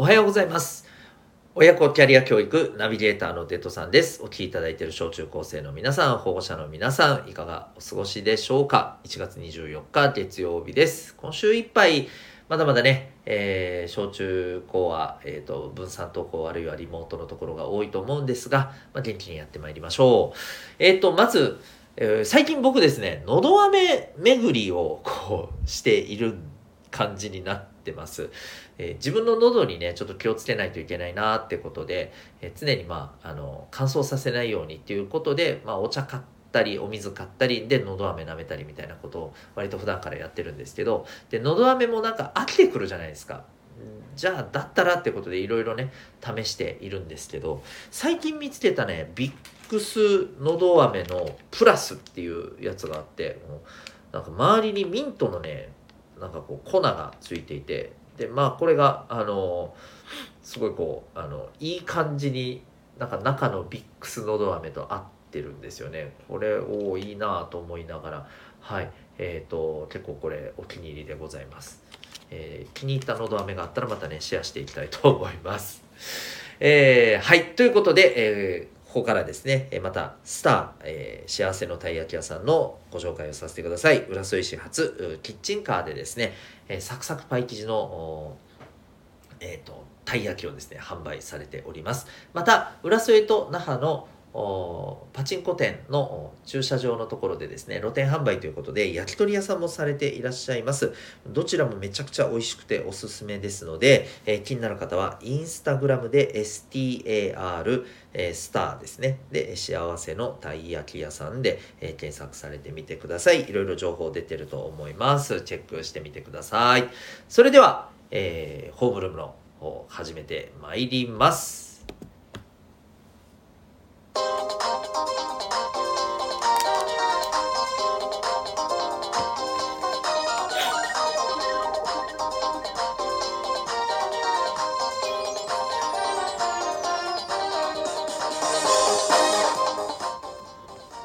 おはようございます。親子キャリア教育ナビゲーターのデトさんです。お聞きいただいている小中高生の皆さん、保護者の皆さん、いかがお過ごしでしょうか ?1 月24日月曜日です。今週いっぱい、まだまだね、えー小中高は、えー、と分散登校あるいはリモートのところが多いと思うんですが、まあ、元気にやってまいりましょう。えっ、と、まず、えー最近僕ですね、のど飴巡りをこうしている感じになってます。えー自分の喉にねちょっと気をつけないといけないなってことで、えー常にまああの乾燥させないようにっていうことで、まあ、お茶買ったりお水買ったりで喉飴舐めたりみたいなことを割と普段からやってるんですけどで喉飴もなんか飽きてくるじゃないですか。じゃあだったらってことでいろいろね試しているんですけど最近見つけたねビックスのど飴のプラスっていうやつがあってもうなんか周りにミントのねなんかこう粉がついていてでまあこれがあのすごいこうあのいい感じになんか中のビックスのど飴と合ってるんですよね。これおいいなと思いながらはいえー、と結構これお気に入りでございます、えー気に入ったのど飴があったらまたねシェアしていきたいと思います。えーはいということで、えーここからですね、またスター、えー幸せのたい焼き屋さんのご紹介をさせてください。浦添市発キッチンカーでですね、えーサクサクパイ生地のおえー、とたい焼きをですね販売されております。また浦添と那覇のパチンコ店の駐車場のところでですね露店販売ということで焼き鳥屋さんもされていらっしゃいます。どちらもめちゃくちゃ美味しくておすすめですので、えー気になる方はインスタグラムで STAR、えースターですね。で幸せのたい焼き屋さんで、えー検索されてみてください。いろいろ情報出てると思います。チェックしてみてください。それでは、えーホームルームの方始めてまいります。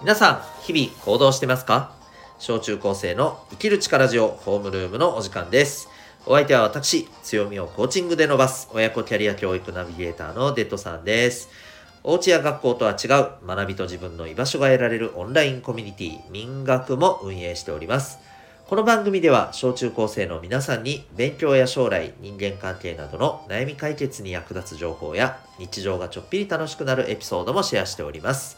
皆さん日々行動してますか？小中高生の生きる力ジオホームルームのお時間です。お相手は私強みをコーチングで伸ばす親子キャリア教育ナビゲーターのデッドさんです。お家や学校とは違う学びと自分の居場所が得られるオンラインコミュニティ民学も運営しております。この番組では小中高生の皆さんに勉強や将来人間関係などの悩み解決に役立つ情報や日常がちょっぴり楽しくなるエピソードもシェアしております。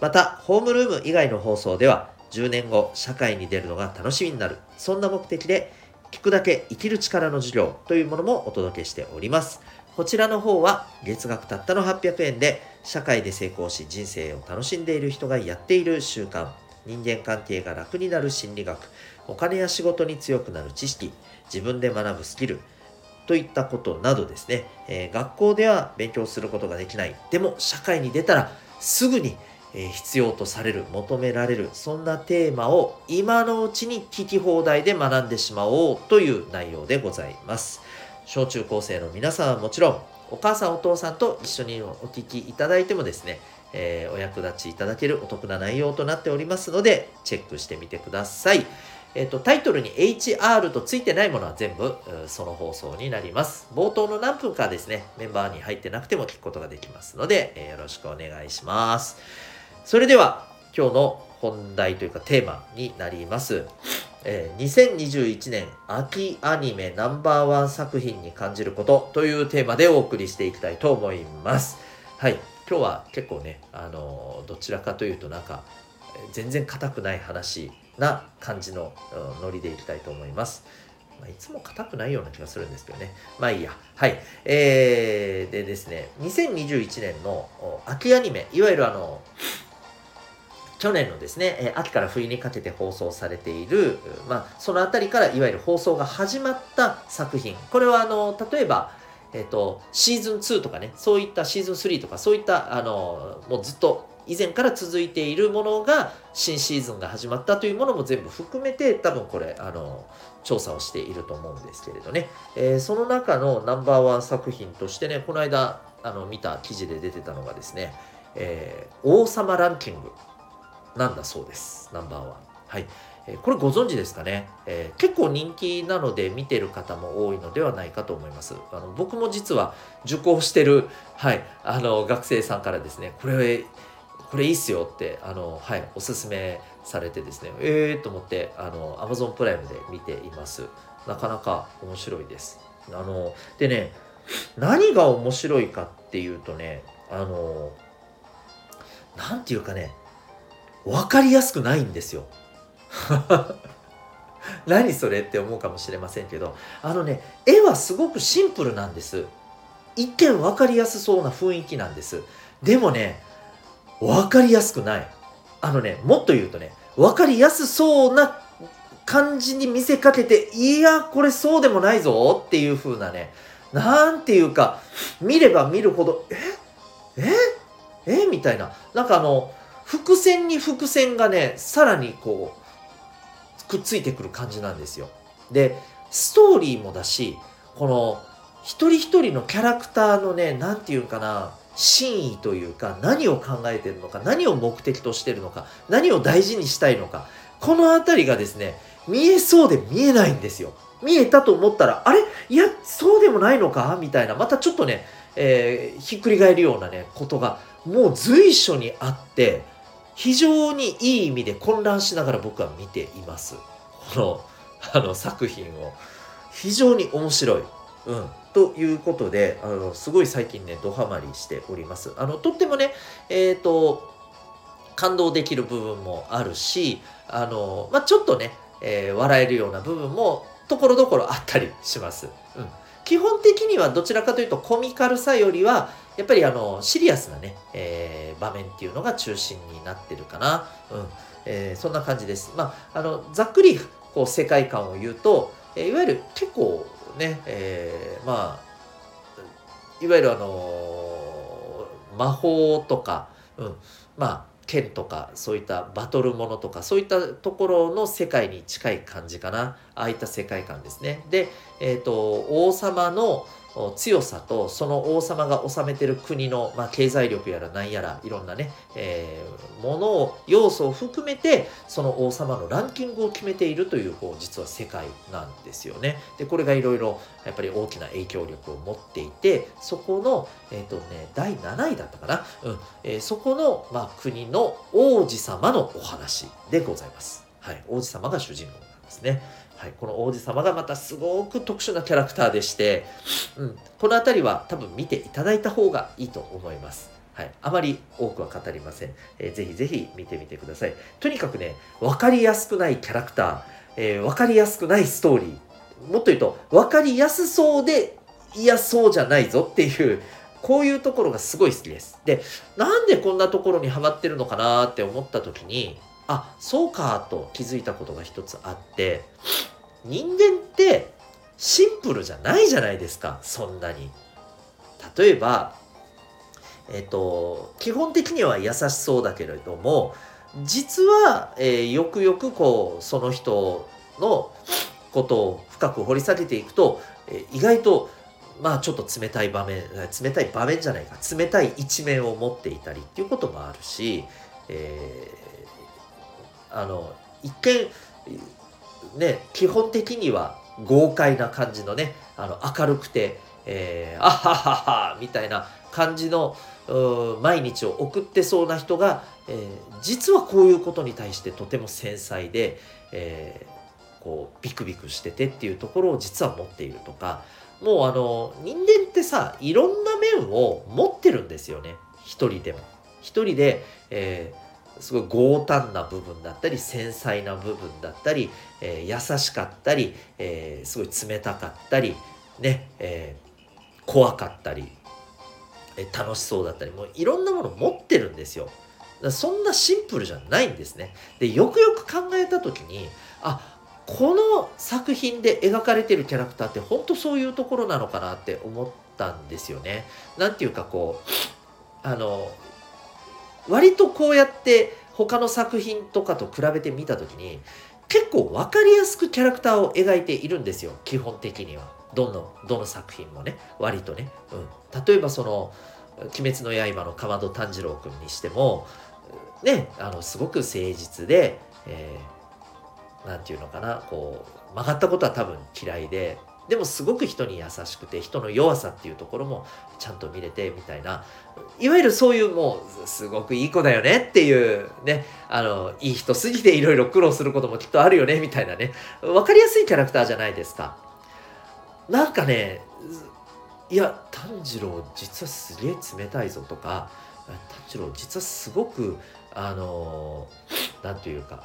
またホームルーム以外の放送では10年後社会に出るのが楽しみになる。そんな目的で聞くだけ生きる力の授業というものもお届けしております。こちらの方は月額たったの800円で社会で成功し人生を楽しんでいる人がやっている習慣。人間関係が楽になる心理学。お金や仕事に強くなる知識。自分で学ぶスキル。といったことなどですね、えー学校では勉強することができない。でも社会に出たらすぐにえ必要とされる求められるそんなテーマを今のうちに聞き放題で学んでしまおうという内容でございます。小中高生の皆さんはもちろんお母さんお父さんと一緒にお聞きいただいてもですね、えーお役立ちいただけるお得な内容となっておりますのでチェックしてみてください。えっとタイトルに HR とついてないものは全部その放送になります。冒頭の何分かですねメンバーに入ってなくても聞くことができますので、えーよろしくお願いします。それでは今日の本題というかテーマになります。えー2021年秋アニメナンバーワン作品に感じることというテーマでお送りしていきたいと思います。はい。今日は結構ね、あのーどちらかというとなんか、全然硬くない話な感じのうんノリでいきたいと思います。まあ、いつも硬くないような気がするんですけどね。まあいいや。はい。えー、でですね、2021年の秋アニメ、いわゆるあの、去年のですね、え秋から冬にかけて放送されている、まあ、そのあたりからいわゆる放送が始まった作品。これはあの、例えば、えっ、と、シーズン2とかね、そういったシーズン3とか、そういった、あの、もうずっと以前から続いているものが、新シーズンが始まったというものも全部含めて、多分これ、あの、調査をしていると思うんですけれどね。えーその中のナンバーワン作品としてね、この間、あの、見た記事で出てたのがですね、えー王様ランキングなんだそうです。ナンバーワン。はい。えこれご存知ですかね、えー、結構人気なので見てる方も多いのではないかと思います。あの僕も実は受講してる、はい、あの学生さんからですね、これ、これいいっすよって、あの、はい、おすすめされてですね、えーと思って、あの、Amazon プライムで見ています。なかなか面白いです。あの、でね、何が面白いかっていうとね、あの、なんていうかね、分かりやすくないんですよ。何それって思うかもしれませんけど。あのね絵はすごくシンプルなんです。一見分かりやすそうな雰囲気なんです。でもね分かりやすくない。あのねもっと言うとね分かりやすそうな感じに見せかけていやこれそうでもないぞっていう風なねなんていうか見れば見るほどえ？え？え？みたいな。なんかあの伏線に伏線がねさらにこうくっついてくる感じなんですよ。で、ストーリーもだし、この一人一人のキャラクターのね、なんていうかな、真意というか、何を考えてるのか、何を目的としてるのか、何を大事にしたいのか、このあたりがですね、見えそうで見えないんですよ。見えたと思ったら、あれ？いや、そうでもないのか？みたいな、またちょっとね、えー、ひっくり返るようなね、ことが、もう随所にあって、非常にいい意味で混乱しながら僕は見ています。このあの作品を。非常に面白い。うん。ということで、あの、すごい最近ね、ドハマりしております。あの、とってもね、えっ、ー、と、感動できる部分もあるし、あの、まあ、ちょっとね、えー、笑えるような部分もところどころあったりします。うん。基本的にはどちらかというとコミカルさよりはやっぱりあのシリアスなね、えー、場面っていうのが中心になってるかな。うん。えー、そんな感じです。まあ、あの、ざっくりこう世界観を言うと、えー、いわゆる結構ね、えー、まあ、いわゆるあの魔法とか、うん、まあ、剣とかそういったバトルものとかそういったところの世界に近い感じかな。ああいった世界観ですね。で、えーと、王様の強さとその王様が治めてる国の、まあ、経済力やら何やらいろんなね、えー、ものを要素を含めてその王様のランキングを決めているというこう実は世界なんですよね。でこれがいろいろやっぱり大きな影響力を持っていてそこの、えーとね、第7位だったかな、うんえー、そこの、まあ、国の王子様のお話でございます。はい、王子様が主人公なんですね。はい、この王子様がまたすごく特殊なキャラクターでして、うん、この辺りは多分見ていただいた方がいいと思います。はい、あまり多くは語りません、えー。ぜひぜひ見てみてください。とにかくね、分かりやすくないキャラクター、えー、分かりやすくないストーリー、もっと言うと、分かりやすそうで、いや、そうじゃないぞっていう、こういうところがすごい好きです。で、なんでこんなところにハマってるのかなって思った時に、あ、そうかと気づいたことが一つあって、人間ってシンプルじゃないじゃないですかそんなに。例えばえっ、と基本的には優しそうだけれども実は、えー、よくよくこうその人のことを深く掘り下げていくと、えー、意外とまあちょっと冷たい場面冷たい場面じゃないか冷たい一面を持っていたりっていうこともあるし、え、あの一見ね、基本的には豪快な感じのね、あの明るくて、えー、あはははみたいな感じの毎日を送ってそうな人が、えー、実はこういうことに対してとても繊細で、えー、こうビクビクしててっていうところを実は持っているとかもうあの人間ってさいろんな面を持ってるんですよね一人でも。一人で、えーすごい強胆な部分だったり繊細な部分だったり、えー、優しかったり、えー、すごい冷たかったりね、えー、怖かったり、え楽しそうだったりもういろんなもの持ってるんですよ。そんなシンプルじゃないんですね。でよくよく考えた時にあこの作品で描かれてるキャラクターって本当そういうところなのかなって思ったんですよね。なんていうかこうあの割とこうやって他の作品とかと比べてみた時に結構分かりやすくキャラクターを描いているんですよ。基本的には。どのどの作品もね。割とね、うん、例えばその「鬼滅の刃」のかまど炭治郎君にしてもねあのすごく誠実で、え何て言うのかな。こう曲がったことは多分嫌いででもすごく人に優しくて人の弱さっていうところもちゃんと見れてみたいな。いわゆるそういうもうすごくいい子だよねっていうねあのいい人すぎていろいろ苦労することもきっとあるよねみたいなね。分かりやすいキャラクターじゃないですか。なんかねいや炭治郎実はすげえ冷たいぞとか炭治郎実はすごくあの何て言うか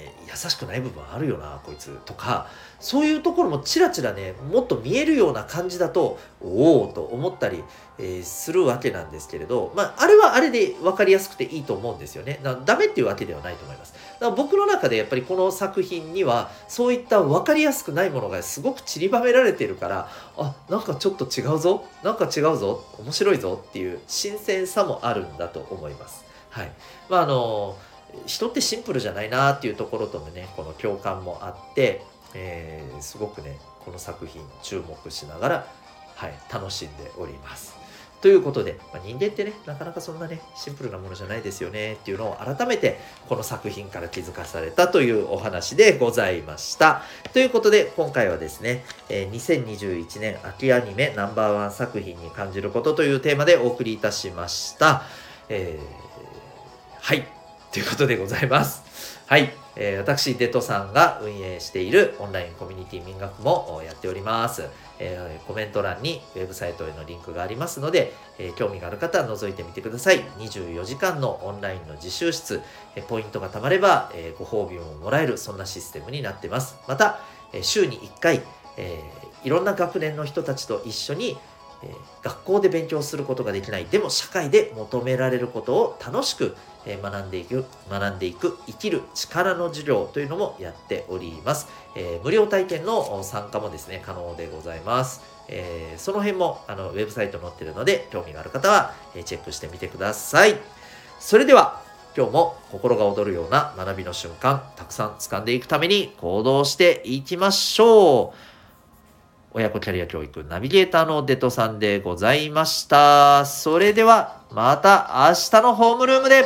え優しくない部分あるよなこいつとかそういうところもちらちらねもっと見えるような感じだとおおと思ったり、えー、するわけなんですけれど、まあ、あれはあれで分かりやすくていいと思うんですよね。だダメっていうわけではないと思います。だから僕の中でやっぱりこの作品にはそういった分かりやすくないものがすごく散りばめられてるからあなんかちょっと違うぞなんか違うぞ面白いぞっていう新鮮さもあるんだと思います。はい。まああのー人ってシンプルじゃないなっていうところともねこの共感もあって、えー、すごくねこの作品注目しながら、はい、楽しんでおります。ということで、まあ、人間ってねなかなかそんなねシンプルなものじゃないですよねっていうのを改めてこの作品から気づかされたというお話でございました。ということで今回はですね、え、2021年秋アニメナンバーワン作品に感じることというテーマでお送りいたしました。えー、はいということでございます。はい。えー、私、デトさんが運営しているオンラインコミュニティ民学もやっております。えー、コメント欄にウェブサイトへのリンクがありますので、えー、興味がある方は覗いてみてください。24時間のオンラインの自習室、えポイントが貯まれば、えご褒美ももらえる、そんなシステムになってます。また、え週に1回、えいろんな学年の人たちと一緒にえ、学校で勉強することができない。でも社会で求められることを楽しく、学んでいく学んでいく生きる力の授業というのもやっております、えー、無料体験の参加もですね可能でございます、えその辺もあのウェブサイト載ってるので興味がある方は、チェックしてみてください。それでは今日も心が躍るような学びの瞬間たくさん掴んでいくために行動していきましょう。親子キャリア教育ナビゲーターのデトさんでございました。それではまた明日のホームルームで